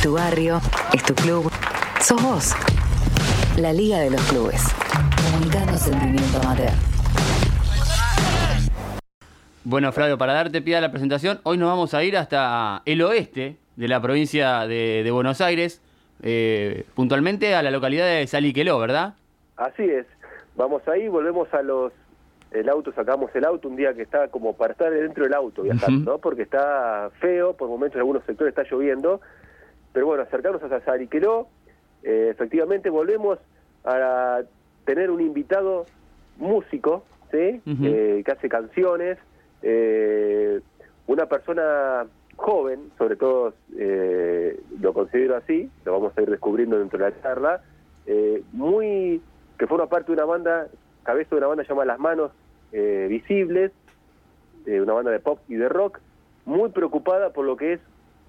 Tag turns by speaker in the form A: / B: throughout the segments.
A: Es tu barrio, es tu club, sos vos. La Liga de los Clubes. Comunicando sentimiento amateur.
B: Bueno, Flavio, para darte pie a la presentación, hoy nos vamos a ir hasta el oeste de la provincia de, de Buenos Aires, eh, puntualmente a la localidad de Saliqueló, ¿verdad?
C: Así es. Vamos ahí, volvemos a los el auto, sacamos el auto un día que está como para estar dentro del auto viajando,
B: Ujú.
C: ¿no? Porque está feo, por momentos en algunos sectores está lloviendo, pero bueno, acercarnos hasta Sariqueló, eh, efectivamente volvemos a tener un invitado músico, ¿sí? Eh, que hace canciones, eh, una persona joven, sobre todo eh, lo considero así, lo vamos a ir descubriendo dentro de la charla, eh, muy que forma parte de una banda, cabeza de una banda llamada Las Manos Visibles, una banda de pop y de rock, muy preocupada por lo que es,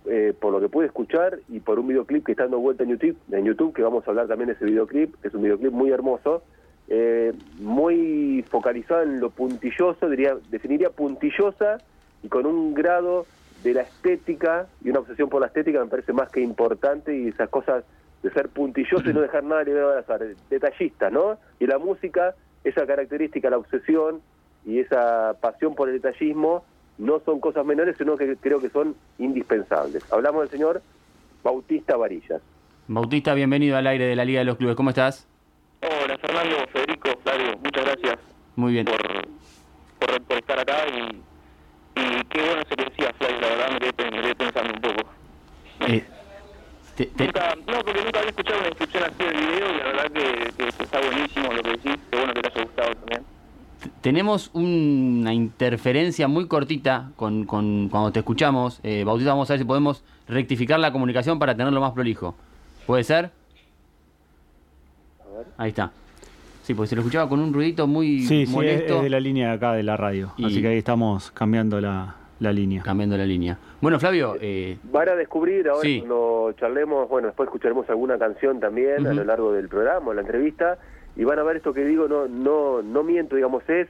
C: eh, por lo que pude escuchar y por un videoclip que está dando vuelta en YouTube, en YouTube, que vamos a hablar también de ese videoclip, que es un videoclip muy hermoso, eh, muy focalizado en lo puntilloso, diría, definiría puntillosa y con un grado de la estética y una obsesión por la estética me parece más que importante y esas cosas de ser puntilloso y no dejar nada libre al azar, detallista, ¿no? Y la música, esa característica, la obsesión y esa pasión por el detallismo no son cosas menores, sino que creo que son indispensables. Hablamos del señor Bautista Varillas.
B: Bautista, bienvenido al aire de la Liga de los Clubes. ¿Cómo estás?
D: Hola Fernando, Federico, Flavio, muchas gracias
B: Muy bien.
D: por, por, por estar acá y, y qué bueno se decía Flavio, la verdad me quedé, me quedé pensando un poco.
B: Eh, te- te-
D: Nunca, no, porque nunca había escuchado una descripción así del video y la verdad que, que está buenísimo lo que decís, qué bueno que te.
B: Tenemos una interferencia muy cortita con, con- cuando te escuchamos. Eh, Bautista, vamos a ver si podemos rectificar la comunicación para tenerlo más prolijo. ¿Puede ser? Ahí está. Sí, porque se lo escuchaba con un ruidito muy
E: Sí, sí, es,
B: molesto.
E: de la línea de acá de la radio.
B: Y-
E: Así que ahí estamos cambiando la, la línea.
B: Cambiando la línea. Bueno, Flavio, eh,
C: Van a descubrir ahora
B: Sí.
C: cuando charlemos, bueno, después escucharemos alguna canción también a lo largo del programa, la entrevista, y van a ver esto que digo, no no no miento, digamos, es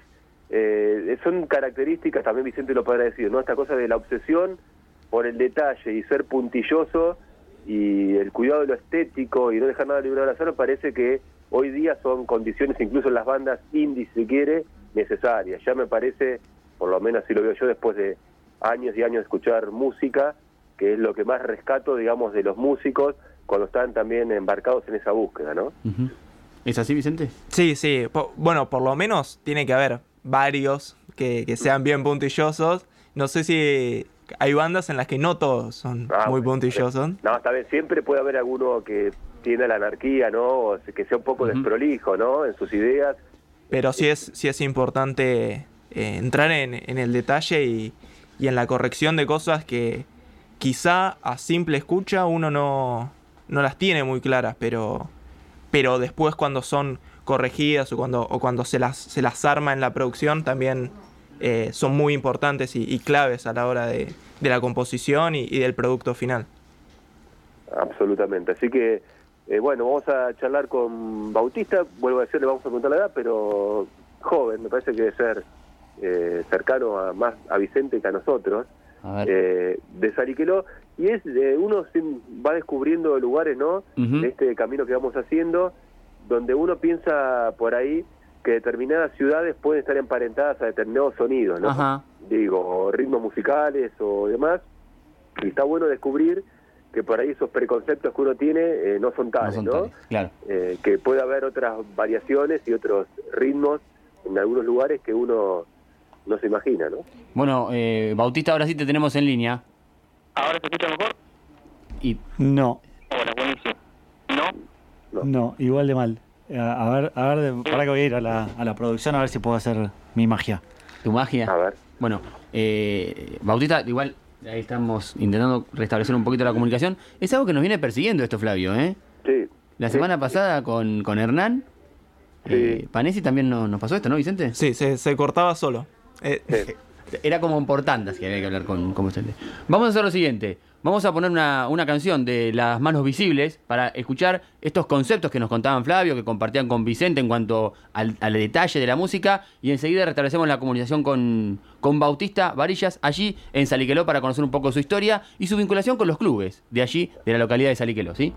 C: eh, son características, también Vicente lo podrá decir, ¿no? Esta cosa de la obsesión por el detalle y ser puntilloso y el cuidado de lo estético y no dejar nada libre al azar, parece que hoy día son condiciones, incluso en las bandas indie, si quiere, necesarias. Ya me parece, por lo menos así lo veo yo después de años y años de escuchar música, que es lo que más rescato, digamos, de los músicos cuando están también embarcados en esa búsqueda, ¿no?
B: ujú. ¿Es así, Vicente?
F: Sí, sí. Bueno, por lo menos tiene que haber varios que, que sean bien puntillosos. No sé si hay bandas en las que no todos son
C: Ah,
F: muy puntillosos.
C: No, está bien, siempre puede haber alguno que tiene la anarquía, ¿no? O que sea un poco desprolijo, ¿no? En sus ideas.
F: Pero sí es, sí es importante eh, entrar en, en el detalle y, y en la corrección de cosas que quizá a simple escucha uno no, no las tiene muy claras, pero, pero después cuando son corregidas o cuando, o cuando se, las, se las arma en la producción también eh, son muy importantes y, claves a la hora de, de la composición y, del producto final.
C: Absolutamente. Así que, eh, bueno, vamos a charlar con Bautista. Vuelvo a decirle, vamos a contar la edad, pero joven, me parece que debe ser eh, cercano a más a Vicente que a nosotros. Eh, de Sariqueló. Y es, eh, uno va descubriendo lugares, ¿no? De este camino que vamos haciendo, donde uno piensa por ahí que determinadas ciudades pueden estar emparentadas a determinados sonidos, ¿no?
B: Ajá.
C: digo, ritmos musicales o demás, y está bueno descubrir que por ahí esos preconceptos que uno tiene eh, no son
B: No
C: tales, ¿no?
B: claro.
C: Eh, que puede haber otras variaciones y otros ritmos en algunos lugares que uno no se imagina, ¿no?
B: Bueno, eh, Bautista, ahora sí te tenemos en línea.
D: ¿Ahora se escucha mejor?
B: Y
E: No,
D: Hola, buenísimo. ¿No?
C: No.
E: no, igual de mal. Eh, A ver, a ver, de- para que voy a ir a la, a la producción a ver si puedo hacer mi magia.
B: tu magia.
C: A ver.
B: Bueno, eh, Bautista, igual ahí estamos intentando restablecer un poquito la comunicación. Es algo que nos viene persiguiendo esto, Flavio, ¿eh?
C: Sí.
B: La
C: Sí.
B: semana pasada con, con Hernán,
C: Sí.
B: eh, Panesi también no- nos pasó esto, ¿no, Vicente?
F: Sí, se, se cortaba solo. Eh,
C: Sí.
B: Era como por tandas que había que hablar con, con Vicente. Vamos a hacer lo siguiente. vamos a poner una, una canción de Las Manos Visibles para escuchar estos conceptos que nos contaban Flavio, que compartían con Vicente en cuanto al, al detalle de la música, y enseguida restablecemos la comunicación con, con Bautista Varillas allí en Saliqueló para conocer un poco su historia y su vinculación con los clubes de allí, de la localidad de Saliqueló, ¿sí?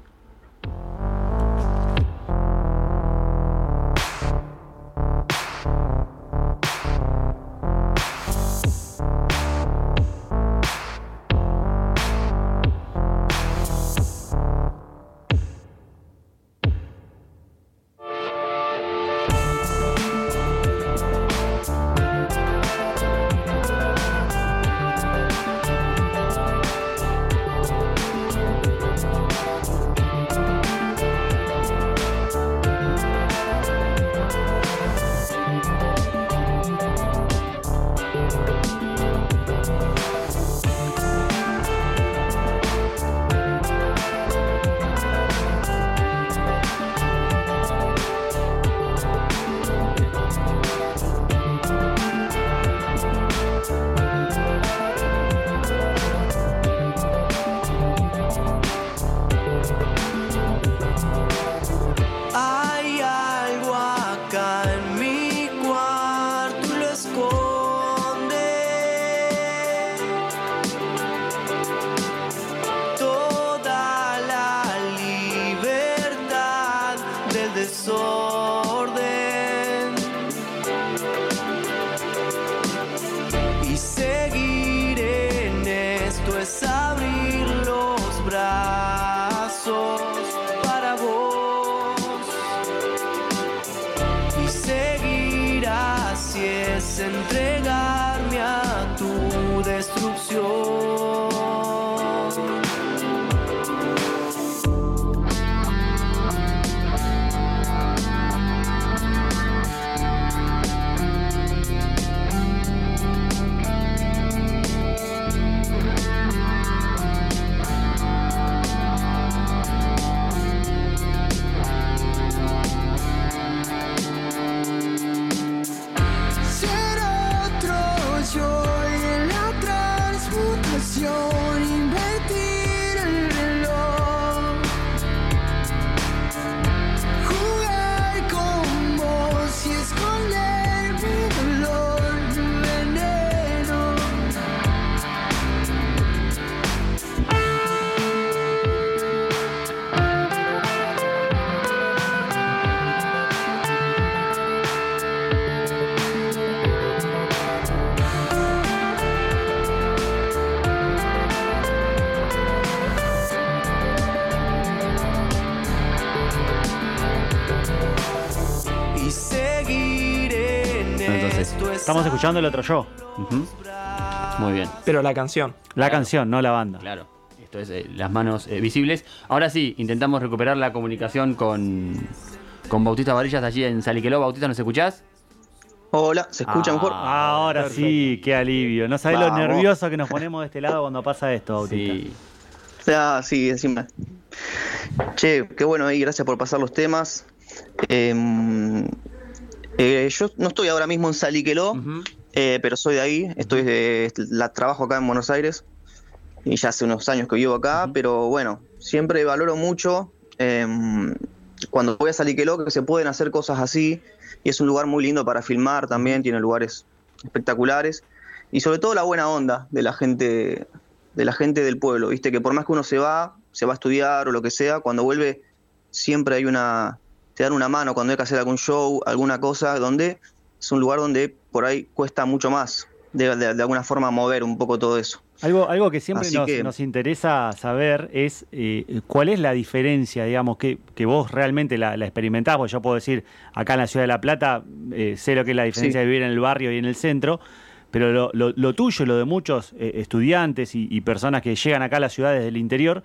E: Estamos escuchando el otro yo.
B: Muy bien.
F: Pero la canción.
E: La canción, no la banda.
B: Claro, esto es eh, las manos eh, visibles. Ahora sí, intentamos recuperar la comunicación con, con Bautista Varillas allí en Saliqueló. Bautista, ¿nos escuchás?
G: Hola, ¿se escucha
B: Ah,
G: mejor?
E: Ahora sí, qué alivio. No sabés lo
G: Vamos.
E: nervioso que nos ponemos de este lado cuando pasa esto, Bautista.
B: Sí.
G: Ah, sí, encima. Che, qué bueno ahí, gracias por pasar los temas. Em, eh, yo no estoy ahora mismo en Saliqueló, eh, pero soy de ahí, estoy de, la trabajo acá en Buenos Aires y ya hace unos años que vivo acá, pero bueno, siempre valoro mucho em, cuando voy a Saliqueló que se pueden hacer cosas así y es un lugar muy lindo para filmar también, tiene lugares espectaculares y sobre todo la buena onda de la gente de la gente del pueblo, viste que por más que uno se va, se va a estudiar o lo que sea, cuando vuelve siempre hay una te dan una mano cuando hay que hacer algún show, alguna cosa, donde es un lugar donde por ahí cuesta mucho más de, de- de alguna forma mover un poco todo eso.
E: Algo, algo que siempre nos,
G: que-
E: nos interesa saber es eh, cuál es la diferencia, digamos, que, que vos realmente la, la experimentás, porque yo puedo decir, acá en la ciudad de La Plata, eh, sé lo que es la diferencia
G: Sí.
E: de vivir en el barrio y en el centro, pero lo, lo- lo tuyo, lo de muchos eh, estudiantes y, y personas que llegan acá a las ciudades del interior,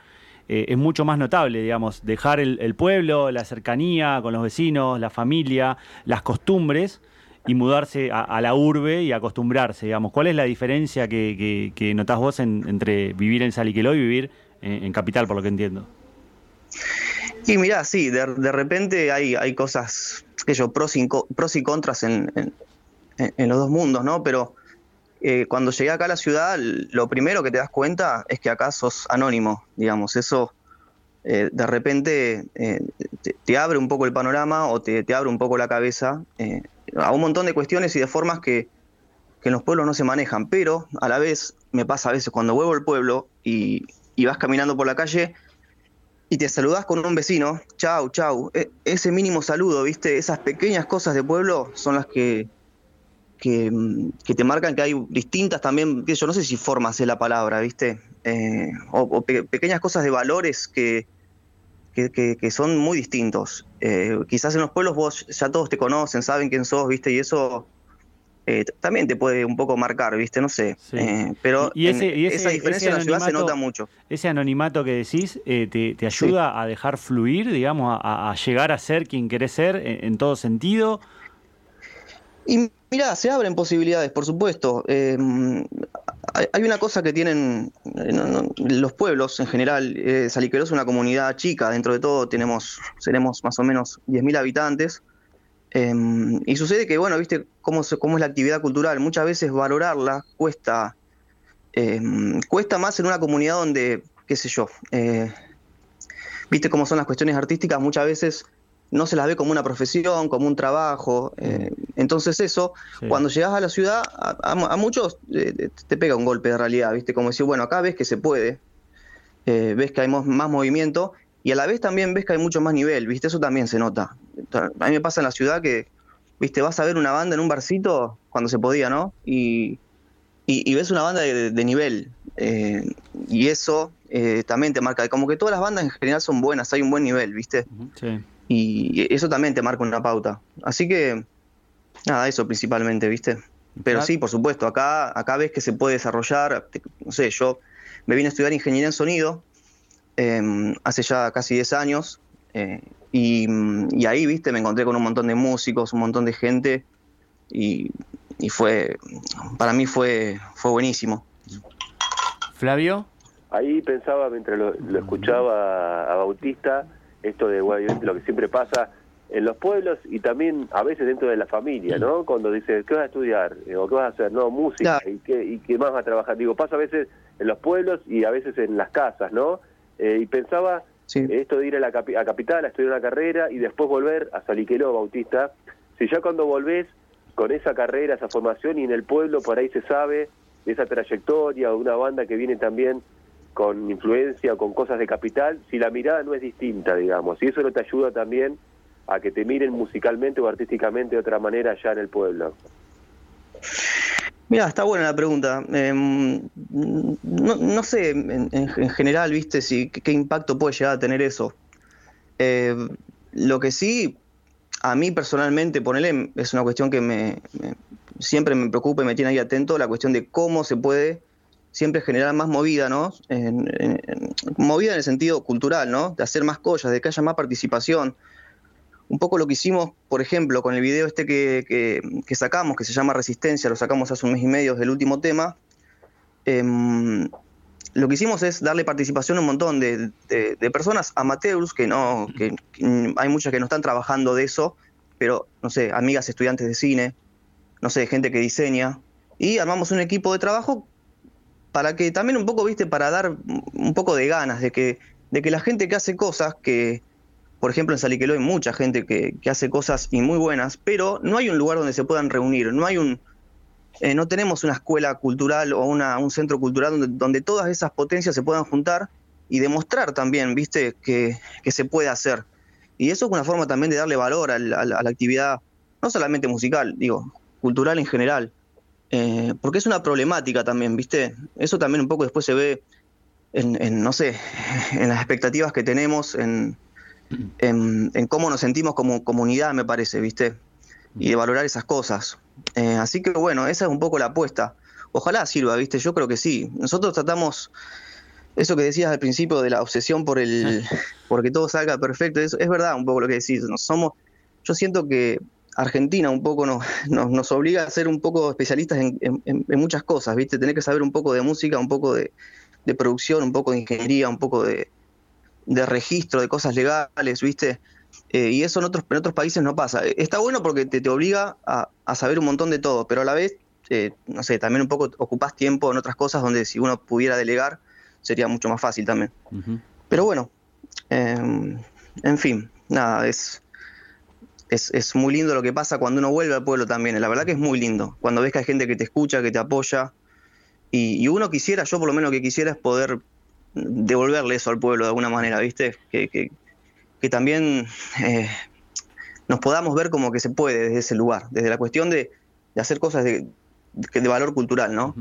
E: eh, es mucho más notable, digamos, dejar el, pueblo, la cercanía con los vecinos, la familia, las costumbres y mudarse a, la urbe y acostumbrarse, digamos. ¿Cuál es la diferencia que, que, que notás vos en- entre vivir en Saliqueló y vivir en, Capital, por lo que entiendo?
G: Y mirá, sí, de, repente hay, cosas, sé yo, pros y, co- pros y contras en, en- en los dos mundos, ¿no? Pero eh, cuando llegué acá a la ciudad, lo primero que te das cuenta es que acá sos anónimo, digamos, eso eh, de repente eh, te, abre un poco el panorama o te, abre un poco la cabeza a un montón de cuestiones y de formas que, en los pueblos no se manejan, pero a la vez me pasa a veces cuando vuelvo al pueblo y, y vas caminando por la calle y te saludás con un vecino, chau, chau, e- ese mínimo saludo, ¿viste? Esas pequeñas cosas de pueblo son las que, que, mm, que te marcan que hay distintas también, yo no sé si formas es la palabra, ¿viste? Eh, o o pe- pequeñas cosas de valores que, que, son muy distintos. Eh, quizás en los pueblos vos ya todos te conocen, saben quién sos, ¿viste? Y eso eh, también te puede un poco marcar, ¿viste? No sé.
E: Sí.
G: Eh, pero
E: Y- y ese-
G: en-
E: y ese-
G: esa diferencia en la ciudad se nota mucho.
E: Ese anonimato que decís eh, te, te ayuda a dejar fluir, digamos, a, a llegar a ser quien querés ser en, en todo sentido.
G: Y mira, se abren posibilidades, por supuesto. Eh, hay, una cosa que tienen eh, los pueblos en general. Eh, es una comunidad chica, dentro de todo tenemos, seremos más o menos 10.000 habitantes. Eh, y sucede que, bueno, viste cómo, se- cómo es la actividad cultural. Muchas veces valorarla cuesta, eh, cuesta más en una comunidad donde, qué sé yo, eh, viste cómo son las cuestiones artísticas, muchas veces no se las ve como una profesión, como un trabajo. eh, entonces eso,
E: Sí.
G: cuando llegas a la ciudad, a, a- a muchos eh, te pega un golpe de realidad, ¿viste? Como decir, bueno, acá ves que se puede, eh, ves que hay más movimiento y a la vez también ves que hay mucho más nivel, ¿viste? Eso también se nota. A mí me pasa en la ciudad que, ¿viste? Vas a ver una banda en un barcito cuando se podía, ¿no? Y, y, y ves una banda de, de nivel. eh, y eso eh, también te marca, como que todas las bandas en general son buenas, hay un buen nivel, ¿viste?
E: Sí.
G: Y eso también te marca una pauta. Así que, nada, eso principalmente, ¿viste? Pero
E: Claro.
G: sí, por supuesto, acá, acá ves que se puede desarrollar, no sé, yo me vine a estudiar ingeniería en sonido eh, hace ya casi 10 años eh, y, y ahí, ¿viste? Me encontré con un montón de músicos, un montón de gente y, y fue, para mí fue, fue buenísimo.
B: Flavio.
C: Ahí pensaba, mientras lo, lo escuchaba a Bautista, esto de bueno, lo que siempre pasa en los pueblos y también a veces dentro de la familia, ¿no? Cuando dice, ¿qué vas a estudiar? Eh, ¿O qué vas a hacer? No, música. ¿Y, qué, ¿Y qué más vas a trabajar? Digo, pasa a veces en los pueblos y a veces en las casas, ¿no? Eh, y pensaba
G: Sí.
C: esto de ir a la capi- a capital a estudiar una carrera y después volver a Saliqueló, Bautista. Si ya cuando volvés con esa carrera, esa formación y en el pueblo por ahí se sabe de esa trayectoria o una banda que viene también con influencia o con cosas de capital, si la mirada no es distinta, digamos, y eso no te ayuda también a que te miren musicalmente o artísticamente de otra manera allá en el pueblo.
G: Mira, está buena la pregunta. Em, no, no sé, en, en- en general, viste, si qué, impacto puede llegar a tener eso. Eh, lo que sí, a mí personalmente, ponele, es una cuestión que me, siempre me preocupa y me tiene ahí atento, la cuestión de cómo se puede siempre generar más movida, ¿no? Movida en el sentido cultural, ¿no? De hacer más cosas, de que haya más participación. Un poco lo que hicimos, por ejemplo, con el video este que, que- sacamos, que se llama Resistencia, lo sacamos hace un mes y medio, es el último tema. em, lo que hicimos es darle participación a un montón de, de- personas amateurs, que no, que hay muchas que no están trabajando de eso, pero, no sé, amigas estudiantes de cine, no sé, gente que diseña, y armamos un equipo de trabajo para que también un poco, viste, para dar un poco de ganas de que, de que la gente que hace cosas que, por ejemplo, en Saliqueló hay mucha gente que, que hace cosas y muy buenas, pero no hay un lugar donde se puedan reunir, no hay un, eh, no tenemos una escuela cultural o una, un centro cultural donde, donde todas esas potencias se puedan juntar y demostrar también, viste, que, que se puede hacer. Y eso es una forma también de darle valor al- al- a la actividad, no solamente musical, digo, cultural en general. Eh, porque es una problemática también, ¿viste? Eso también un poco después se ve en, en, no sé, en las expectativas que tenemos, en, en, en cómo nos sentimos como comunidad, me parece, ¿viste? Y de valorar esas cosas. Eh, así que bueno, esa es un poco la apuesta. Ojalá sirva, ¿viste? Yo creo que sí. Nosotros tratamos eso que decías al principio de la obsesión por el porque todo salga perfecto, es, es verdad un poco lo que decís. No somos, yo siento que Argentina un poco nos, nos, nos obliga a ser un poco especialistas en, en- en muchas cosas, ¿viste? Tener que saber un poco de música, un poco de, de producción, un poco de ingeniería, un poco de, de registro, de cosas legales, ¿viste? Eh, y eso en otros, en otros países no pasa. Eh, Está bueno porque te, te obliga a, a saber un montón de todo, pero a la vez eh, no sé, también un poco ocupás tiempo en otras cosas donde si uno pudiera delegar sería mucho más fácil también. Pero bueno, eh, en fin, nada, es, es, es muy lindo lo que pasa cuando uno vuelve al pueblo también. La verdad que es muy lindo. Cuando ves que hay gente que te escucha, que te apoya. Y, y uno quisiera, yo por lo menos que quisiera es poder devolverle eso al pueblo de alguna manera, ¿viste? Que, que, que también eh, nos podamos ver como que se puede desde ese lugar, desde la cuestión de, de hacer cosas de, de, valor cultural, ¿no?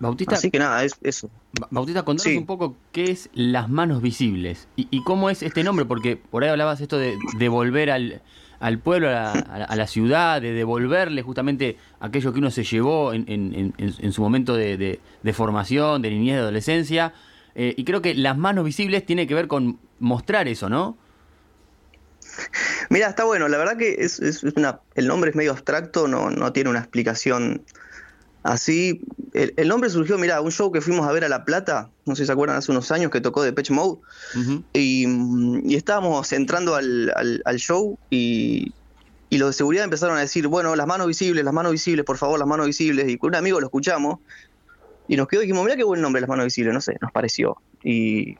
B: Bautista,
G: Así que nada, es eso.
B: Ba- Bautista, contanos
G: Sí.
B: un poco qué es Las Manos Visibles y, y cómo es este nombre, porque por ahí hablabas esto de devolver al, al pueblo, a la, a la- ciudad, de devolverle justamente aquello que uno se llevó en, en- en- en- en su momento de, de- de formación, de niñez, de adolescencia. Eh, y creo que Las Manos Visibles tiene que ver con mostrar eso, ¿no?
G: Mira, está bueno, la verdad que es, es una, el nombre es medio abstracto, no, no tiene una explicación así. El, el nombre surgió, mira, un show que fuimos a ver a La Plata, no sé si se acuerdan, hace unos años que tocó de Pitch Mode, y, y estábamos entrando al, al- al show y, y los de seguridad empezaron a decir, bueno, las manos visibles, las manos visibles, por favor, las manos visibles, y con un amigo lo escuchamos y nos quedó y dijimos, mira qué buen nombre, las manos visibles, no sé, nos pareció. Y,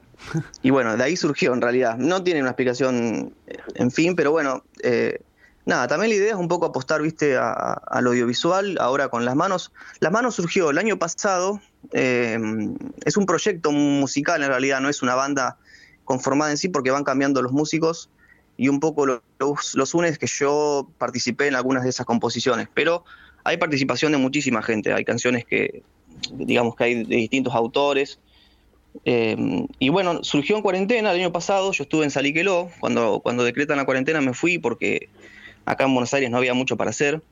G: y bueno, de ahí surgió en realidad. No tiene una explicación, eh, en fin, pero bueno, eh, nada, también la idea es un poco apostar, viste, a, al audiovisual, ahora con las manos. Las manos surgió el año pasado, eh, es un proyecto musical en realidad, no es una banda conformada en sí porque van cambiando los músicos y un poco lo- los, los unes que yo participé en algunas de esas composiciones, pero hay participación de muchísima gente, hay canciones que, digamos que hay distintos autores. Eh, y bueno, surgió en cuarentena el año pasado, yo estuve en Saliqueló, cuando, cuando decretan la cuarentena me fui porque acá en Buenos Aires no había mucho para hacer.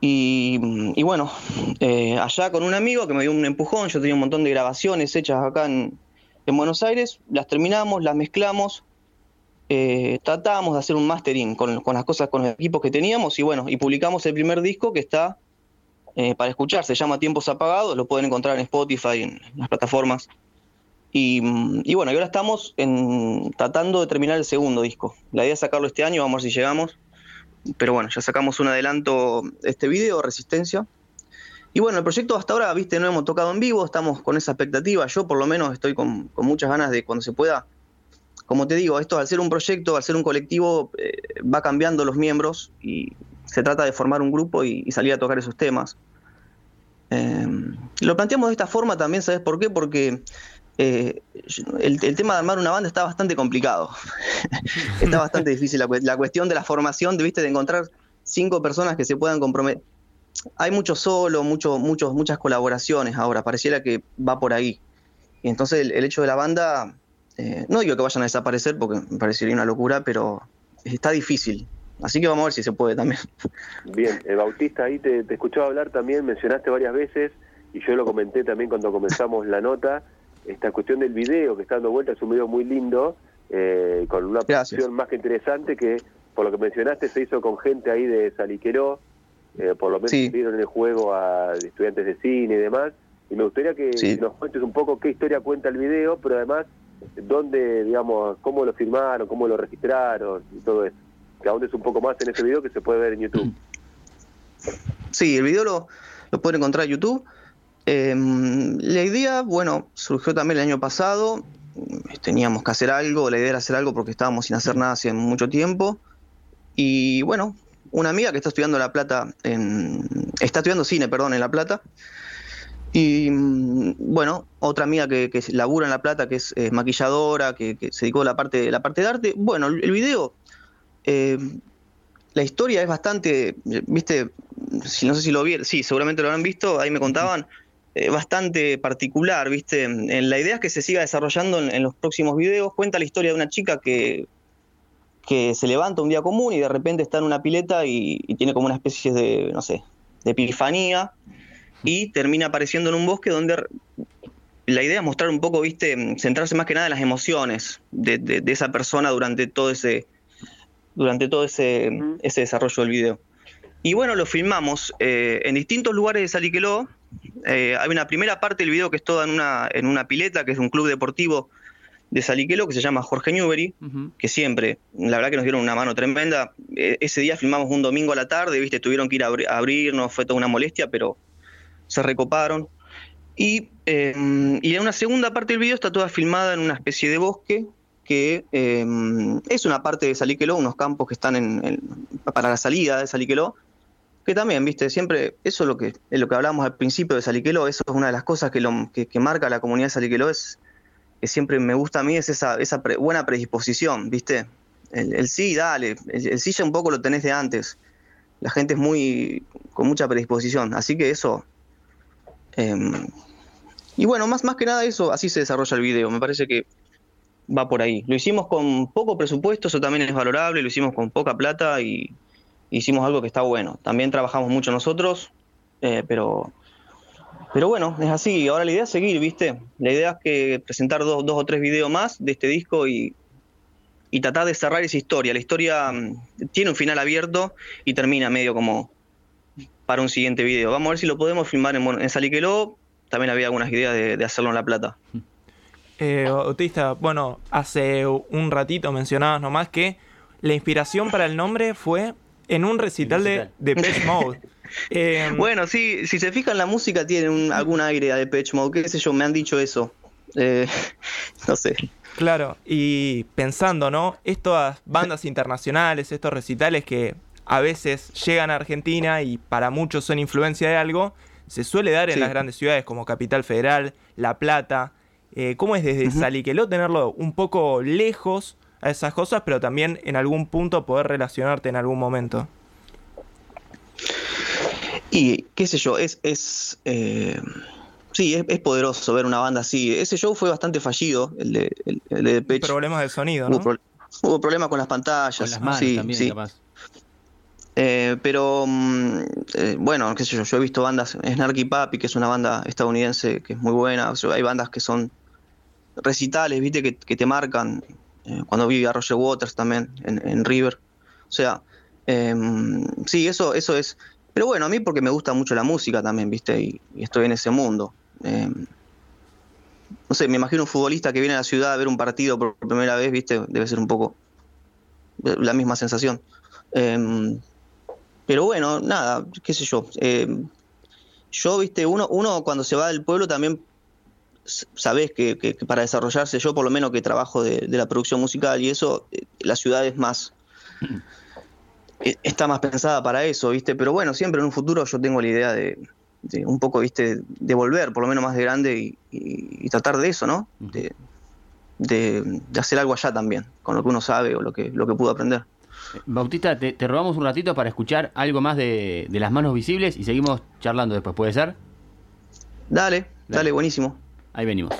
G: Y, y bueno, eh, allá con un amigo que me dio un empujón, yo tenía un montón de grabaciones hechas acá en, en Buenos Aires, las terminamos, las mezclamos, eh, tratábamos de hacer un mastering con, con las cosas, con los equipos que teníamos y bueno, y publicamos el primer disco que está eh, para escuchar, se llama Tiempos Apagados, lo pueden encontrar en Spotify, en las plataformas. Y, mm, y bueno, y ahora estamos en, tratando de terminar el segundo disco. La idea es sacarlo este año, vamos a ver si llegamos. Pero bueno, ya sacamos un adelanto, este video, Resistencia. Y bueno, el proyecto hasta ahora, viste, no hemos tocado en vivo, estamos con esa expectativa. Yo por lo menos estoy con, con muchas ganas de cuando se pueda. Como te digo, esto al ser un proyecto, al ser un colectivo, eh, va cambiando los miembros y se trata de formar un grupo y, salir a tocar esos temas. Eh, lo planteamos de esta forma también, ¿sabes por qué? Porque eh, el, tema de armar una banda está bastante complicado. está bastante difícil la, cue- la cuestión de la formación, de, ¿viste? de encontrar cinco personas que se puedan comprometer. Hay mucho solo, mucho, muchos, muchas colaboraciones ahora, pareciera que va por ahí. Y entonces el, el hecho de la banda, eh, no digo que vayan a desaparecer porque me parecería una locura, pero está difícil. Así que vamos a ver si se puede también.
C: Bien, eh, Bautista, ahí te, te escuchaba hablar también, mencionaste varias veces, y yo lo comenté también cuando comenzamos la nota, esta cuestión del video que está dando vuelta, es un video muy lindo, eh, con una producción más que interesante, que por lo que mencionaste se hizo con gente ahí de Saliqueró, eh, por lo menos
G: Sí.
C: dieron el juego a estudiantes de cine y demás, y me gustaría que
G: Sí.
C: nos cuentes un poco qué historia cuenta el video, pero además dónde, digamos, cómo lo filmaron, cómo lo registraron y todo eso. Que ahondes un poco más en ese video que se puede ver en YouTube.
G: Sí, el video lo, lo pueden encontrar en YouTube. Eh, la idea, bueno, surgió también el año pasado. Teníamos que hacer algo, la idea era hacer algo porque estábamos sin hacer nada hace mucho tiempo. Y bueno, una amiga que está estudiando La Plata, está estudiando cine, perdón, en La Plata. Y mm, bueno, otra amiga que, que labura en La Plata, que es maquilladora, que, se dedicó a la parte, la parte de arte. Bueno, el video, eh, la historia es bastante, viste, no sé si lo vieron, sí, seguramente lo habrán visto, ahí me contaban, eh, bastante particular, viste. La idea es que se siga desarrollando en, los próximos videos. Cuenta la historia de una chica que, se levanta un día común y de repente está en una pileta y, tiene como una especie de, no sé, de epifanía y termina apareciendo en un bosque donde la idea es mostrar un poco, viste, centrarse más que nada en las emociones de esa persona durante todo ese durante todo ese, ese desarrollo del video. Y bueno, lo filmamos eh, en distintos lugares de Saliqueló. Eh, hay una primera parte del video que es toda en una, en una pileta, que es un club deportivo de Saliquelo que se llama Jorge Newbery,
B: Ujú.
G: que siempre, la verdad que nos dieron una mano tremenda. Eh, ese día filmamos un domingo a la tarde, viste, tuvieron que ir a, abri- a abrirnos, fue toda una molestia, pero se recoparon. Y, eh, y en una segunda parte del video está toda filmada en una especie de bosque, que eh, es una parte de Saliqueló, unos campos que están en, para la salida de Saliqueló, que también, viste, siempre, eso es lo que, es lo que hablábamos al principio de Saliqueló, eso es una de las cosas que, lo, que, marca la comunidad de Saliqueló, es que siempre me gusta a mí, es esa, buena predisposición, viste. El, sí, dale, el, el sí ya un poco lo tenés de antes. La gente es muy, con mucha predisposición, así que eso... em, y bueno, más, más que nada eso, así se desarrolla el video, me parece que va por ahí. Lo hicimos con poco presupuesto, eso también es valorable, lo hicimos con poca plata y hicimos algo que está bueno. También trabajamos mucho nosotros, eh, pero, pero bueno, es así. Ahora la idea es seguir, ¿viste? La idea es que presentar dos, dos o tres videos más de este disco y, y tratar de cerrar esa historia. La historia mm, tiene un final abierto y termina medio como para un siguiente video. Vamos a ver si lo podemos filmar en, en Saliqueló. También había algunas ideas de, de hacerlo en La Plata.
F: Eh, Bautista, bueno, hace un ratito mencionabas nomás que la inspiración para el nombre fue en un recital de,
B: recital.
F: de Depeche Mode. Eh,
G: Bueno, sí, si se fijan, la música tiene un- algún aire a Depeche Mode, qué sé yo, me han dicho eso. Eh, no sé.
F: Claro, y pensando, ¿no? Estas bandas internacionales, estos recitales que a veces llegan a Argentina y para muchos son influencia de algo, se suele dar en
G: Sí.
F: las grandes ciudades como Capital Federal, La Plata. Eh, ¿Cómo es desde
G: Ujú.
F: Saliqueló tenerlo un poco lejos a esas cosas, pero también en algún punto poder relacionarte en algún momento?
G: Y qué sé yo, es, es eh, sí, es, es poderoso ver una banda así. Ese show fue bastante fallido, el de, el, el de Depeche.
F: Problemas de sonido,
G: Hubo,
F: ¿no?
G: pro- hubo problemas con las pantallas.
B: Con las manos
G: sí,
B: también,
G: sí.
B: capaz.
G: Eh, pero mm, eh, bueno, qué sé yo, yo he visto bandas, Snarky Papi, que es una banda estadounidense que es muy buena, o sea, hay bandas que son recitales, viste, que, que te marcan, eh, cuando vi a Roger Waters también en, en River, o sea, em, sí, eso, eso es, pero bueno, a mí porque me gusta mucho la música también, viste, y, estoy en ese mundo. Em, no sé, me imagino un futbolista que viene a la ciudad a ver un partido por primera vez, viste, debe ser un poco la misma sensación. Em, pero bueno, nada, qué sé yo. yo, viste, uno, uno cuando se va del pueblo también s- sabés que, que- que para desarrollarse, yo por lo menos que trabajo de, de la producción musical y eso, eh, la ciudad es más. eh, está más pensada para eso, viste. Pero bueno, siempre en un futuro yo tengo la idea de, de un poco, viste, de volver, por lo menos más de grande y, y- y tratar de eso, ¿no? De, de- de hacer algo allá también, con lo que uno sabe o lo que, lo que pudo aprender.
B: Bautista, te, te robamos un ratito para escuchar algo más de, de las manos visibles y seguimos charlando después, ¿puede ser?
G: Dale, dale, buenísimo.
B: Ahí venimos.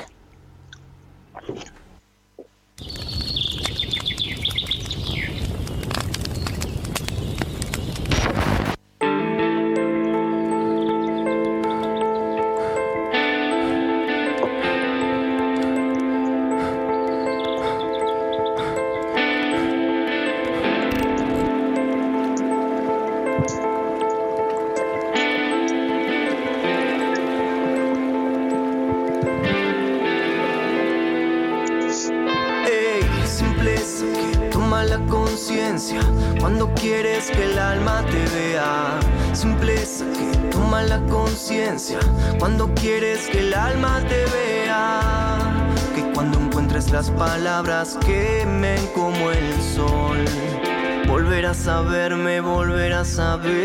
H: Toma la conciencia cuando quieres que el alma te vea. Simpleza que toma la conciencia cuando quieres que el alma te vea. Que cuando encuentres las palabras quemen como el sol. Volverás a verme, volverás a verme.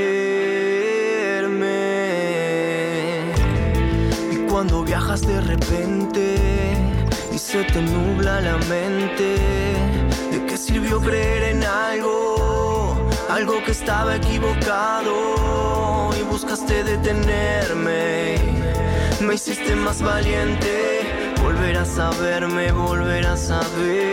H: Y cuando viajas de repente y se te nubla la mente, ¿de qué sirvió creer en algo? Algo que estaba equivocado y buscaste detenerme. Me hiciste más valiente, volverás a verme, volverás a verme.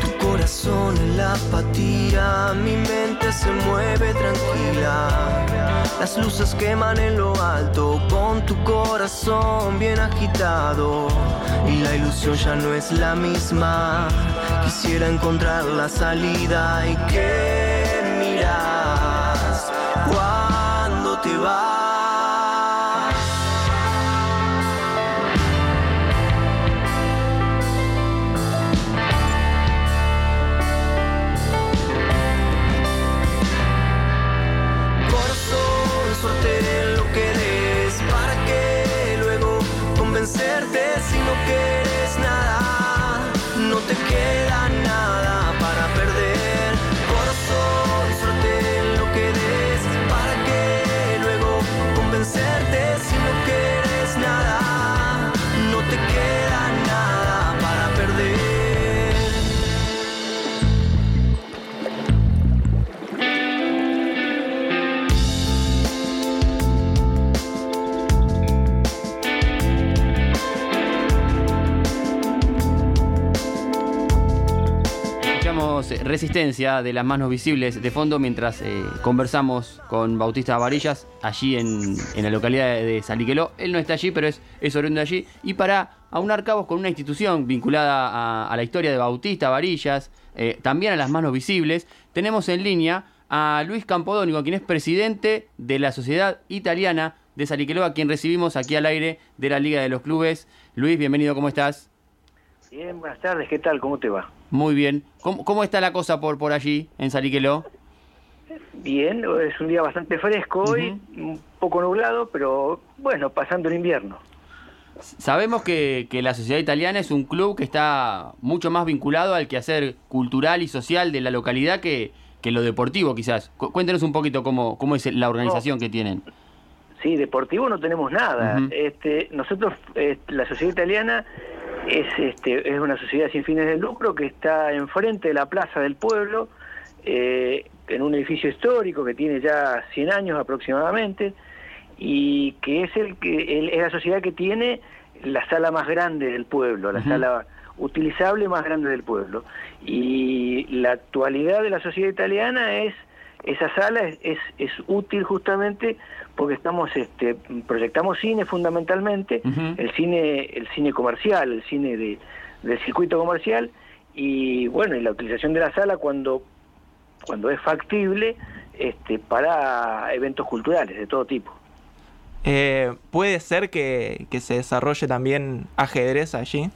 H: Tu corazón en la apatía, mi mente se mueve tranquila. Las luces queman en lo alto, con tu corazón bien agitado. Y la ilusión ya no es la misma. Quisiera encontrar la salida y que
B: De las manos visibles de fondo mientras eh, conversamos con Bautista Varillas allí en, en la localidad de Saliqueló. Él no está allí, pero es, es oriundo de allí. Y para aunar cabos con una institución vinculada a, a la historia de Bautista Varillas, eh, también a las manos visibles, tenemos en línea a Luis Campodónico, quien es presidente de la Sociedad Italiana de Saliqueló, a quien recibimos aquí al aire de la Liga de los Clubes. Luis, bienvenido, ¿cómo estás?
I: Bien, buenas tardes, ¿qué tal? ¿Cómo te va?
B: Muy bien. ¿Cómo, cómo está la cosa por, por allí, en Saliqueló?
I: Bien, es un día bastante fresco hoy, un poco nublado, pero bueno, pasando el invierno.
B: Sabemos que, que la Sociedad Italiana es un club que está mucho más vinculado al quehacer cultural y social de la localidad que, que lo deportivo, quizás. Cu- Cuéntenos un poquito cómo, cómo es la organización que tienen.
I: Sí, deportivo no tenemos nada. Este, nosotros, eh, la sociedad italiana es, este, es una sociedad sin fines de lucro que está enfrente de la plaza del pueblo, eh, en un edificio histórico que tiene ya 100 años aproximadamente, y que es, el, que el- es la sociedad que tiene la sala más grande del pueblo, la sala utilizable más grande del pueblo. Y la actualidad de la sociedad italiana es esa sala es, es, es útil justamente porque estamos este, proyectamos cine fundamentalmente el cine el cine comercial el cine de, del circuito comercial y bueno y la utilización de la sala cuando cuando es factible este para eventos culturales de todo tipo
F: Eh, ¿Puede ser que, que se desarrolle también ajedrez allí?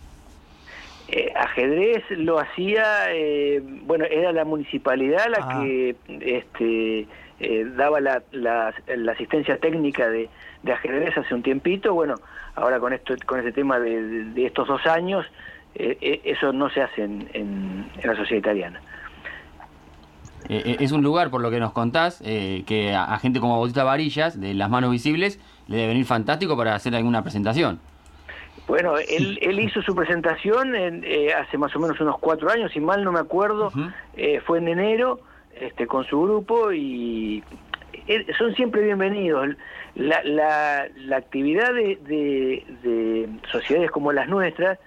I: Eh, ajedrez lo hacía, eh, bueno, era la municipalidad la
F: Ah.
I: que este, eh, daba la, la- la asistencia técnica de, de ajedrez hace un tiempito. Bueno, ahora con esto, con este tema de, de- de estos dos años, eh, eh, eso no se hace en, en- en la sociedad italiana.
B: Es un lugar, por lo que nos contás, eh, que a, a gente como Bautista Varillas, de las manos visibles, le debe venir fantástico para hacer alguna presentación.
I: Bueno, él, él hizo su presentación en, eh, hace más o menos unos cuatro años, si mal no me acuerdo, eh, fue en enero este, con su grupo y eh, son siempre bienvenidos. La, la, la actividad de, de- de sociedades como las nuestras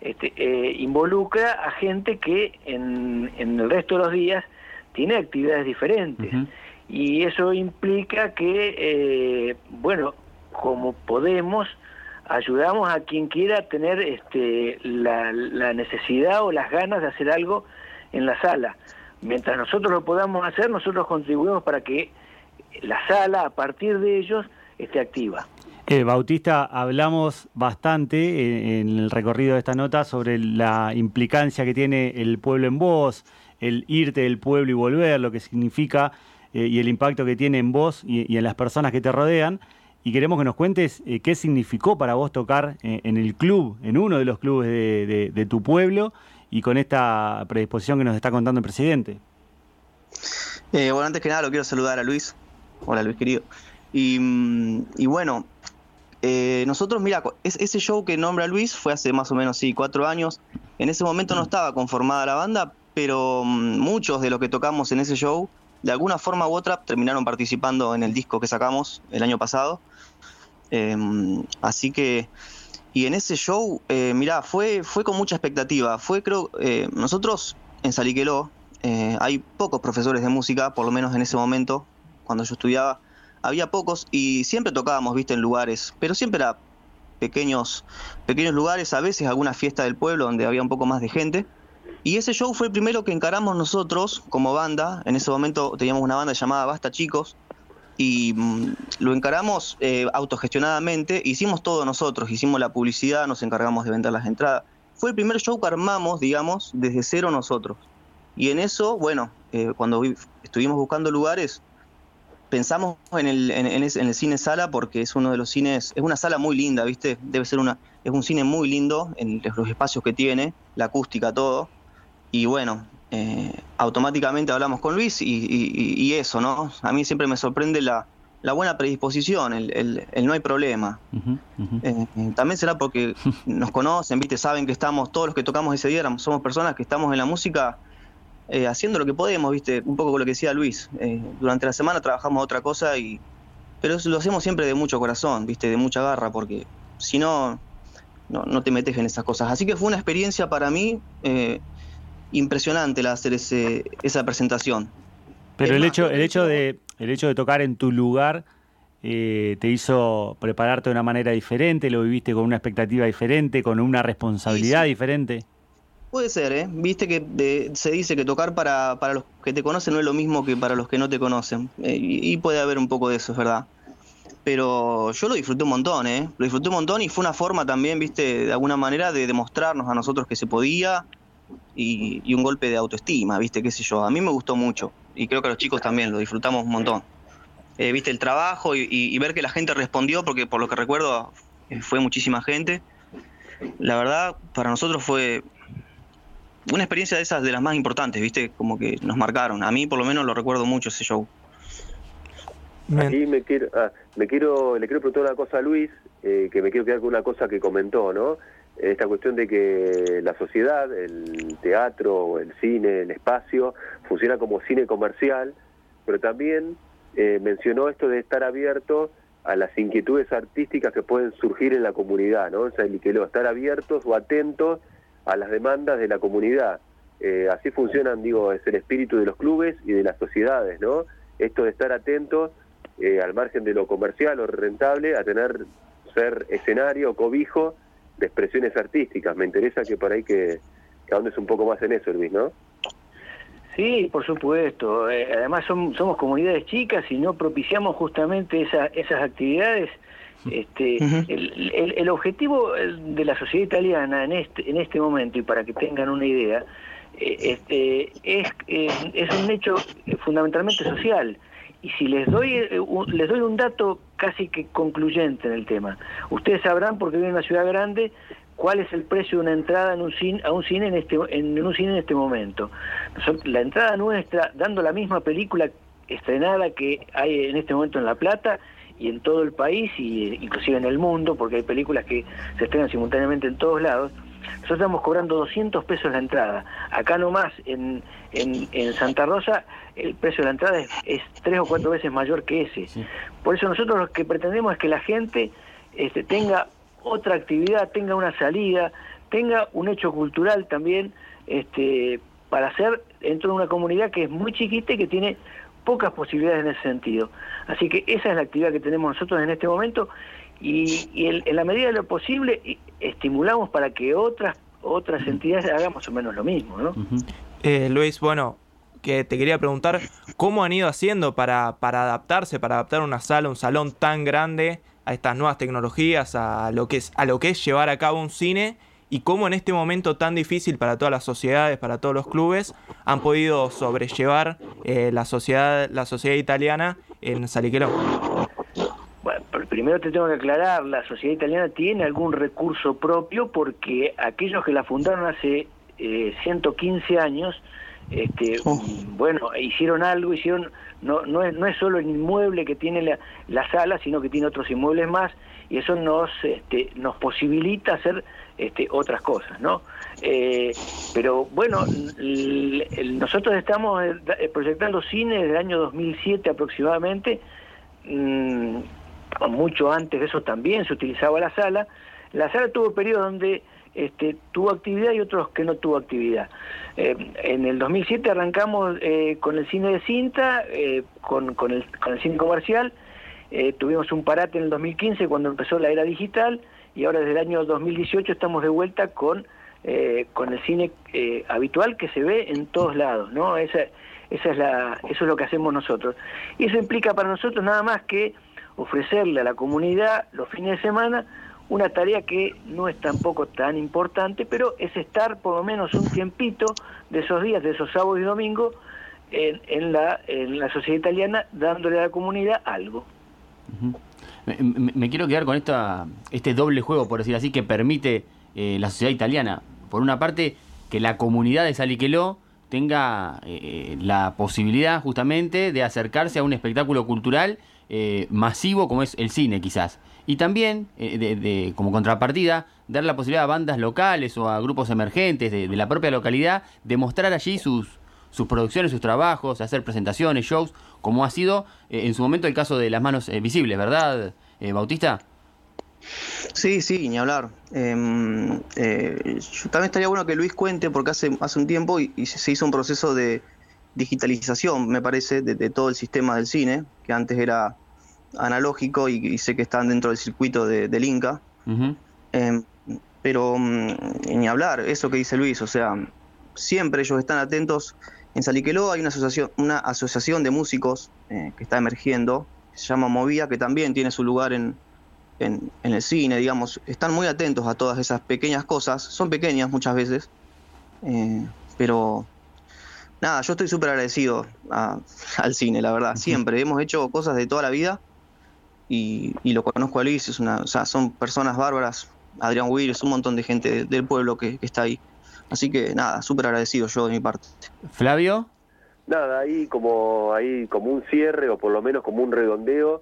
I: este, eh, involucra a gente que en, en el resto de los días tiene actividades diferentes. Y eso implica que, eh, bueno, como podemos, ayudamos a quien quiera tener este, la, la necesidad o las ganas de hacer algo en la sala. Mientras nosotros lo podamos hacer, nosotros contribuimos para que la sala, a partir de ellos, esté activa.
E: Eh, Bautista, hablamos bastante eh, en el recorrido de esta nota sobre la implicancia que tiene el pueblo en vos, el irte del pueblo y volver, lo que significa eh, y el impacto que tiene en vos y, y en las personas que te rodean. Y queremos que nos cuentes eh, qué significó para vos tocar eh, en el club, en uno de los clubes de, tu pueblo y con esta predisposición que nos está contando el presidente.
G: Eh, bueno, antes que nada lo quiero saludar a Luis. Hola Luis querido. Y, mm, bueno, nosotros, mira, ese show que nombra Luis fue hace más o menos, sí, cuatro años. En ese momento no estaba conformada la banda, pero mm, muchos de los que tocamos en ese show, de alguna forma u otra, terminaron participando en el disco que sacamos el año pasado. Eh, así que, y en ese show, eh, mirá, fue, fue con mucha expectativa. Fue, creo, eh, nosotros en Saliqueló, eh, hay pocos profesores de música, por lo menos en ese momento, cuando yo estudiaba, había pocos y siempre tocábamos, viste, en lugares, pero siempre era pequeños, pequeños lugares, a veces alguna fiesta del pueblo donde había un poco más de gente. Y ese show fue el primero que encaramos nosotros como banda. En ese momento teníamos una banda llamada Basta Chicos y mm, lo encaramos eh, autogestionadamente. Hicimos todo nosotros, hicimos la publicidad, nos encargamos de vender las entradas. Fue el primer show que armamos, digamos, desde cero nosotros. Y en eso, bueno, eh, cuando vi- estuvimos buscando lugares, pensamos en el, en el cine sala porque es uno de los cines, es una sala muy linda, ¿viste? Debe ser una, es un cine muy lindo en los espacios que tiene, la acústica, todo. Y bueno, eh, automáticamente hablamos con Luis y, y- y eso, ¿no? A mí siempre me sorprende la, la buena predisposición, el, el- el no hay problema.
E: Ujú.
G: Eh, también será porque nos conocen, ¿viste? Saben que estamos, todos los que tocamos ese día, somos personas que estamos en la música eh, haciendo lo que podemos, ¿viste? Un poco con lo que decía Luis. Eh, durante la semana trabajamos otra cosa y... Pero eso lo hacemos siempre de mucho corazón, ¿viste? De mucha garra, porque si no, no, no te metes en esas cosas. Así que fue una experiencia para mí eh, impresionante el hacer ese, esa presentación.
E: Pero
G: Es
E: el
G: más,
E: hecho, el hecho de, el hecho de tocar en tu lugar eh, te hizo prepararte de una manera diferente, lo viviste con una expectativa diferente, con una responsabilidad
G: Sí, sí.
E: diferente.
G: Puede ser, ¿eh? Viste que de- se dice que tocar para, para los que te conocen no es lo mismo que para los que no te conocen. Eh, y, y puede haber un poco de eso, es verdad. Pero yo lo disfruté un montón, ¿eh? Lo disfruté un montón y fue una forma también, viste, de alguna manera de demostrarnos a nosotros que se podía y, y un golpe de autoestima, viste, qué sé yo. A mí me gustó mucho y creo que a los chicos también lo disfrutamos un montón. Eh, viste el trabajo y, y- y ver que la gente respondió, porque por lo que recuerdo eh, fue muchísima gente. La verdad, para nosotros fue una experiencia de esas de las más importantes, ¿viste? Como que nos marcaron. A mí por lo menos lo recuerdo mucho ese show.
C: Aquí me quiero, ah, me quiero, le quiero preguntar una cosa a Luis, eh, que me quiero quedar con una cosa que comentó, ¿no? Esta cuestión de que la sociedad, el teatro, el cine, el espacio, funciona como cine comercial, pero también eh, mencionó esto de estar abierto a las inquietudes artísticas que pueden surgir en la comunidad, ¿no? O sea, el que estar abiertos o atentos a las demandas de la comunidad. Eh, así funcionan, digo, es el espíritu de los clubes y de las sociedades, ¿no? Esto de estar atentos eh, al margen de lo comercial o rentable, a tener, ser escenario, cobijo de expresiones artísticas. Me interesa que por ahí que, que ahondes un poco más en eso, Luis, ¿no?
I: Sí, por supuesto. Eh, además som- somos comunidades chicas y no propiciamos justamente esa- esas actividades. Este, el, el- el objetivo eh, de la sociedad italiana en este, en este momento, y para que tengan una idea, eh, este, es, eh, es un hecho fundamentalmente social. Y si les doy, eh, les doy un dato casi que concluyente en el tema, ustedes sabrán, porque viven en una ciudad grande, cuál es el precio de una entrada en un cine, a un cine en este en un cine en este momento. La entrada nuestra, dando la misma película estrenada que hay en este momento en La Plata y en todo el país y eh, inclusive en el mundo, porque hay películas que se estrenan simultáneamente en todos lados. Nosotros estamos cobrando 200 pesos la entrada. Acá nomás, en, en, en Santa Rosa, el precio de la entrada es, es tres o cuatro veces mayor que ese. Por eso nosotros lo que pretendemos es que la gente este, tenga otra actividad, tenga una salida, tenga un hecho cultural también este, para hacer dentro de una comunidad que es muy chiquita y que tiene pocas posibilidades en ese sentido. Así que esa es la actividad que tenemos nosotros en este momento y, y en, en la medida de lo posible estimulamos para que otras otras entidades hagan más o menos lo mismo, ¿no?
F: Eh, Luis, bueno, que te quería preguntar, ¿cómo han ido haciendo para, para adaptarse, para adaptar una sala, un salón tan grande a estas nuevas tecnologías, a lo que es, a lo que es llevar a cabo un cine? Y cómo en este momento tan difícil para todas las sociedades, para todos los clubes, han podido sobrellevar eh, la sociedad, la sociedad italiana en Saliqueló.
I: Primero te tengo que aclarar, la sociedad italiana tiene algún recurso propio porque aquellos que la fundaron hace eh, 115 años, este,
G: Oh.
I: bueno, hicieron algo, hicieron, no, no, es, no es solo el inmueble que tiene la, la sala, sino que tiene otros inmuebles más y eso nos, este, nos posibilita hacer este, otras cosas, ¿no? Eh, pero bueno, nosotros estamos eh, proyectando cine desde el año 2007 aproximadamente, mm, mucho antes de eso también se utilizaba la sala. La sala tuvo periodos donde este, tuvo actividad y otros que no tuvo actividad. Eh, en el 2007 arrancamos eh, con el cine de cinta, eh, con, con, el, con el cine comercial, eh, tuvimos un parate en el 2015 cuando empezó la era digital y ahora desde el año 2018 estamos de vuelta con, con el cine habitual que se ve en todos lados, ¿no? Esa, esa es la, eso es lo que hacemos nosotros. Y eso implica para nosotros nada más que ofrecerle a la comunidad los fines de semana una tarea que no es tampoco tan importante, pero es estar por lo menos un tiempito de esos días, de esos sábados y domingos, en, en, la, en la sociedad italiana, dándole a la comunidad algo.
B: me, me- quiero quedar con esta, este doble juego, por decir así, que permite eh, la sociedad italiana. Por una parte, que la comunidad de Saliqueló tenga eh, la posibilidad justamente de acercarse a un espectáculo cultural eh, masivo como es el cine quizás. Y también, eh, de- como contrapartida, dar la posibilidad a bandas locales o a grupos emergentes de, la propia localidad de mostrar allí sus, sus producciones, sus trabajos, hacer presentaciones, shows, como ha sido eh, en su momento el caso de Las Manos eh, Visibles, ¿verdad, Bautista?
G: Sí, sí, ni hablar. Em, eh, también estaría bueno que Luis cuente, porque hace, hace un tiempo y se hizo un proceso de digitalización, me parece, de, de todo el sistema del cine, que antes era analógico y, y sé que están dentro del circuito de- del Inca. Em, pero mm, ni hablar, eso que dice Luis, o sea, siempre ellos están atentos. En Saliqueló hay una asociación, una asociación de músicos eh, que está emergiendo, que se llama Movía, que también tiene su lugar en, en, en el cine, digamos. Están muy atentos a todas esas pequeñas cosas, son pequeñas muchas veces, eh, pero nada, yo estoy súper agradecido a- al cine, la verdad, siempre. Hemos hecho cosas de toda la vida y, y lo conozco a Luis, es una, o sea, son personas bárbaras, Adrián Wills, un montón de gente de- del pueblo que, que está ahí. Así que nada, súper agradecido yo de mi parte.
B: Flavio.
C: Nada, ahí como ahí como un cierre o por lo menos como un redondeo,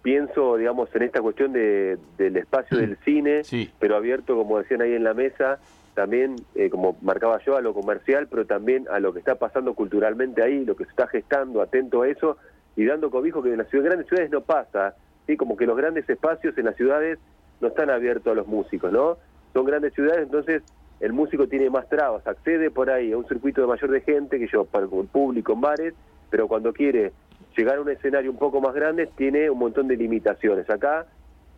C: pienso, digamos, en esta cuestión de, del espacio del cine,
B: Sí.
C: pero abierto, como decían ahí en la mesa, también, eh, como marcaba yo, a lo comercial, pero también a lo que está pasando culturalmente ahí, lo que se está gestando, atento a eso, y dando cobijo que en las ciudades, grandes ciudades no pasa, ¿sí? como que los grandes espacios en las ciudades no están abiertos a los músicos, ¿no? Son grandes ciudades, entonces el músico tiene más trabas, accede por ahí a un circuito de mayor de gente que yo, para el público en bares, pero cuando quiere llegar a un escenario un poco más grande tiene un montón de limitaciones. Acá,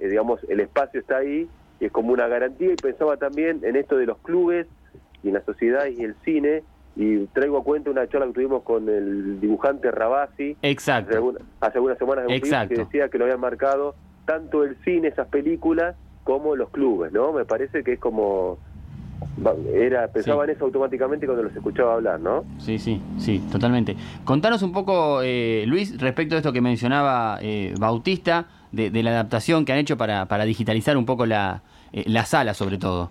C: eh, digamos, el espacio está ahí y es como una garantía y pensaba también en esto de los clubes y en la sociedad y el cine y traigo a cuenta una charla que tuvimos con el dibujante Rabasi hace, alguna- hace algunas semanas de un que decía que lo habían marcado tanto el cine, esas películas, como los clubes, ¿no? Me parece que es como... era Pensaba
B: Sí.
C: en eso automáticamente cuando los escuchaba hablar, ¿no?
B: Sí, sí, sí, totalmente. Contanos un poco, eh, Luis, respecto a esto que mencionaba eh, Bautista, de, la adaptación que han hecho para, para digitalizar un poco la, eh, la sala, sobre todo.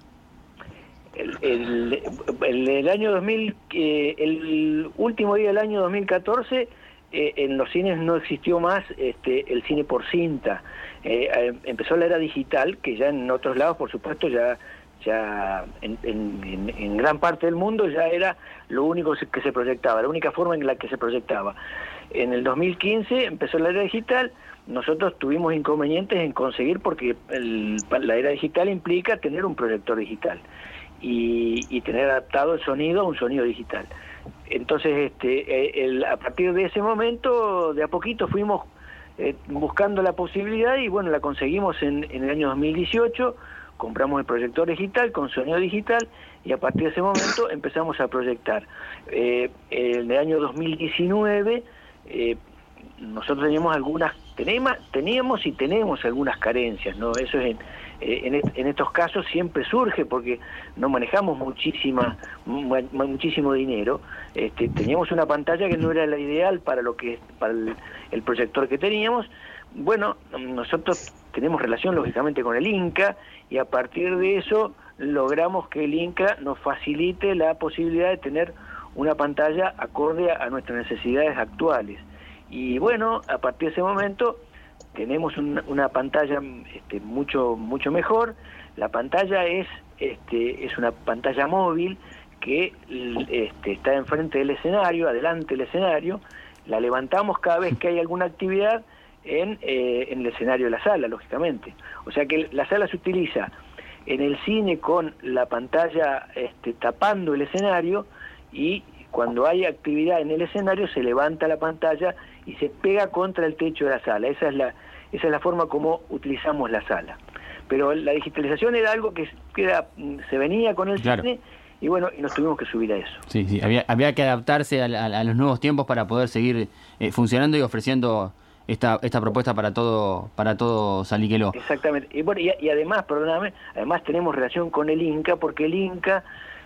I: El, el, año 2000, eh, el último día del año 2014, eh, en los cines no existió más este, el cine por cinta. Eh, eh, empezó la era digital, que ya en otros lados, por supuesto, ya ya en- en- en gran parte del mundo ya era lo único que se proyectaba, la única forma en la que se proyectaba. En el 2015 empezó la era digital, nosotros tuvimos inconvenientes en conseguir porque el- la era digital implica tener un proyector digital y, y tener adaptado el sonido a un sonido digital. Entonces, este, eh, el- a partir de ese momento, de a poquito fuimos eh, buscando la posibilidad y bueno, la conseguimos en, en el año 2018, compramos el proyector digital con sonido digital y a partir de ese momento empezamos a proyectar. Eh, en el año 2019 eh, nosotros teníamos algunas, tenemos, teníamos y tenemos algunas carencias, ¿no? Eso es en, eh, en, est- en estos casos siempre surge porque no manejamos muchísima, mu- muchísimo dinero. Este, teníamos una pantalla que no era la ideal para lo que para el proyector que teníamos. Bueno, nosotros tenemos relación lógicamente con el Inca y a partir de eso logramos que el Inca nos facilite la posibilidad de tener una pantalla acorde a nuestras necesidades actuales. Y bueno, a partir de ese momento tenemos un- una pantalla este, mucho mucho mejor. La pantalla es este, es una pantalla móvil que este, está enfrente del escenario, adelante del escenario. La levantamos cada vez que hay alguna actividad en, eh, en el escenario de la sala, lógicamente. O sea que la sala se utiliza en el cine con la pantalla este, tapando el escenario y cuando hay actividad en el escenario se levanta la pantalla y se pega contra el techo de la sala. Esa es la, esa es la forma como utilizamos la sala. Pero la digitalización era algo que, era- se venía con el
B: Claro.
I: cine y bueno, y nos tuvimos que subir a eso.
B: Sí, sí, había, había que adaptarse a, a los nuevos tiempos para poder seguir eh, funcionando y ofreciendo esta, esta propuesta para todo, para todo Saliqueló.
I: Exactamente. Y bueno, y, y además, perdóname, además tenemos relación con el Inca, porque el Inca,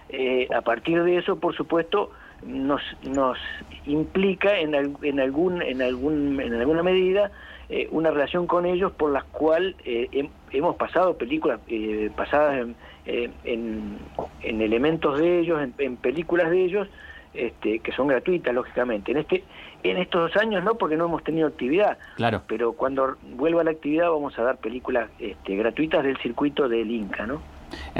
I: eh, a partir de eso, por supuesto, nos, nos implica en, en, algún, en, algún, en alguna medida eh, una relación con ellos por la cual eh, hem- hemos pasado películas eh, pasadas en, eh, en, en elementos de ellos, en, en películas de ellos, este, que son gratuitas, lógicamente. En este en estos dos años no, porque no hemos tenido actividad,
B: Claro.
I: pero cuando vuelva la actividad vamos a dar películas este, gratuitas del circuito del Inca, ¿no?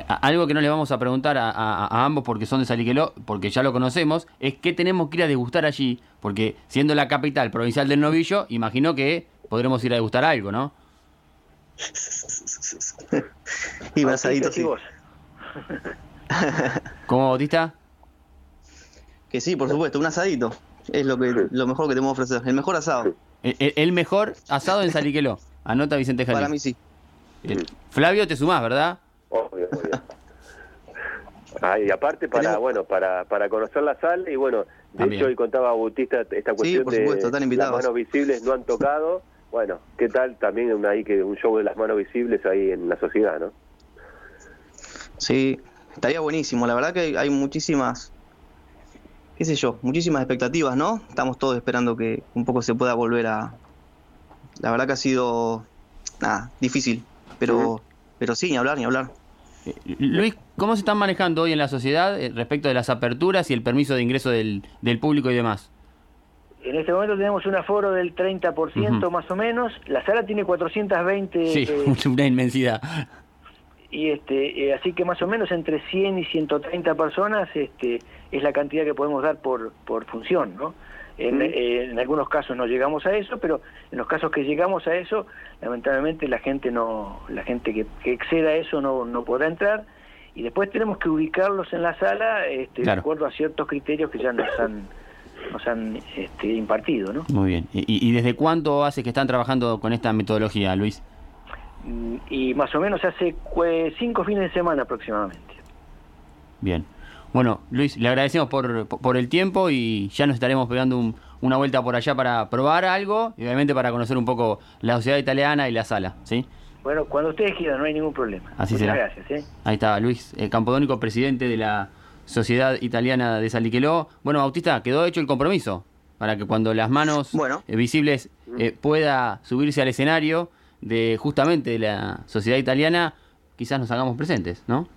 B: Algo que no le vamos a preguntar a, a- a ambos porque son de Saliqueló, porque ya lo conocemos, es qué tenemos que ir a degustar allí, porque siendo la capital provincial del novillo, imagino que podremos ir a degustar algo, ¿no?
G: Y asadito,
I: y
G: sí.
B: ¿Cómo, Bautista?
G: Que sí, por supuesto, un asadito. Es lo que lo mejor que te puedo ofrecer. El mejor asado.
B: El, el- el mejor asado en Saliqueló. Anota Vicente Jalí.
G: Para mí sí.
B: Eh, Flavio, te sumás, ¿verdad?
C: Obvio, obvio. Ah, y aparte para
G: Tenemos-
C: bueno para para conocer la sala y bueno de
B: También.
C: hecho hoy contaba Bautista esta cuestión
G: por
C: de
G: supuesto, invitados.
C: las manos visibles no han tocado bueno qué tal también un, ahí que un show de las manos visibles ahí en la sociedad no
G: Sí, estaría buenísimo. La verdad que hay, hay muchísimas, qué sé yo, muchísimas expectativas, ¿no? Estamos todos esperando que un poco se pueda volver a... La verdad que ha sido, nada, difícil, pero, pero sí, ni hablar, ni hablar.
B: Eh, Luis, ¿cómo se están manejando hoy en la sociedad eh, respecto de las aperturas y el permiso de ingreso del, del público y demás?
I: En este momento tenemos un aforo del 30%
B: Ujú.
I: más o menos. La sala tiene 420
B: Sí,
I: eh,
B: una inmensidad.
I: y este eh, así que más o menos entre 100 y 130 personas este es la cantidad que podemos dar por por función, ¿no? En, eh, en algunos casos no llegamos a eso, pero en los casos que llegamos a eso, lamentablemente la gente no la gente que, que exceda eso no no podrá entrar y después tenemos que ubicarlos en la sala este,
B: Claro.
I: de acuerdo a ciertos criterios que ya nos han nos han este, impartido, ¿no?
B: Muy bien. ¿Y, y desde cuánto hace que están trabajando con esta metodología, Luis?
I: Mm, y más o menos hace cue- cinco fines de semana aproximadamente.
B: Bien. Bueno, Luis, le agradecemos por, por el tiempo y ya nos estaremos pegando un- una vuelta por allá para probar algo y obviamente para conocer un poco la sociedad italiana y la sala, ¿sí?
I: Bueno, cuando ustedes quieran, no hay ningún problema.
B: Así
I: Muchas
B: será.
I: gracias. ¿eh?
B: Ahí está Luis eh, Campodónico, presidente de la Sociedad Italiana de Saliqueló. Bueno, Bautista, quedó hecho el compromiso para que cuando las manos
G: Bueno.
B: eh, visibles eh, pueda subirse al escenario de justamente de la Sociedad Italiana, quizás nos hagamos presentes, ¿no?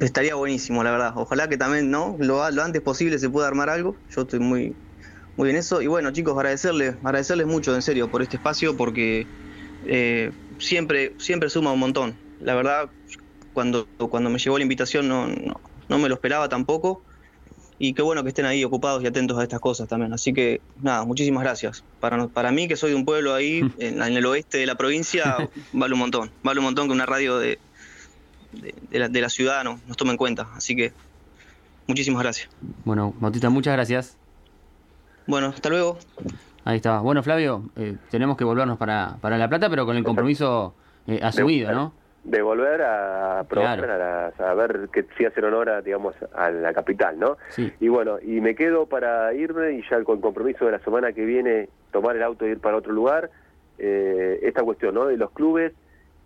G: Estaría buenísimo, la verdad. Ojalá que también, ¿no? Lo, lo antes posible se pueda armar algo. Yo estoy muy, muy en eso. Y bueno, chicos, agradecerles, agradecerles mucho, en serio, por este espacio, porque eh, siempre, siempre suma un montón. La verdad, cuando, cuando me llegó la invitación no, no, no me lo esperaba tampoco. Y qué bueno que estén ahí ocupados y atentos a estas cosas también. Así que, nada, muchísimas gracias. Para, para mí, que soy de un pueblo ahí, en, en el oeste de la provincia, vale un montón. Vale un montón que una radio de, de, de la, de la ciudad no, nos tome en cuenta. Así que, muchísimas gracias.
B: Bueno, Bautista, muchas gracias.
G: Bueno, hasta luego.
B: Ahí está. Bueno, Flavio, eh, tenemos que volvernos para, para La Plata, pero con el compromiso eh, asumido, ¿no?
C: de volver a probar
B: Claro.
C: a, las- a ver que sí hacer honor a digamos a la capital no
B: Sí.
C: y bueno y me quedo para irme y ya con compromiso de la semana que viene tomar el auto e ir para otro lugar eh, esta cuestión no de los clubes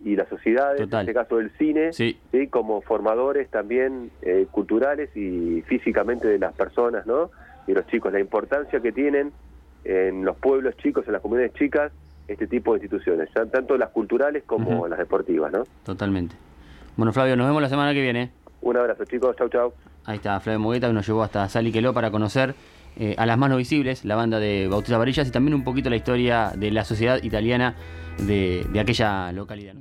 C: y las sociedades
B: Total.
C: en este caso del cine
B: Sí.
C: ¿sí? como formadores también eh, culturales y físicamente de las personas no y los chicos la importancia que tienen en los pueblos chicos en las comunidades chicas este tipo de instituciones ya tanto las culturales como las deportivas no
B: Totalmente. Bueno, Flavio, nos vemos la semana que viene.
C: Un abrazo, chicos. Chau, chau.
B: Ahí está Flavio Mogueta que nos llevó hasta Saliqueló para conocer eh, a las manos visibles, la banda de Bautista Varillas y también un poquito la historia de la sociedad italiana de, de aquella localidad.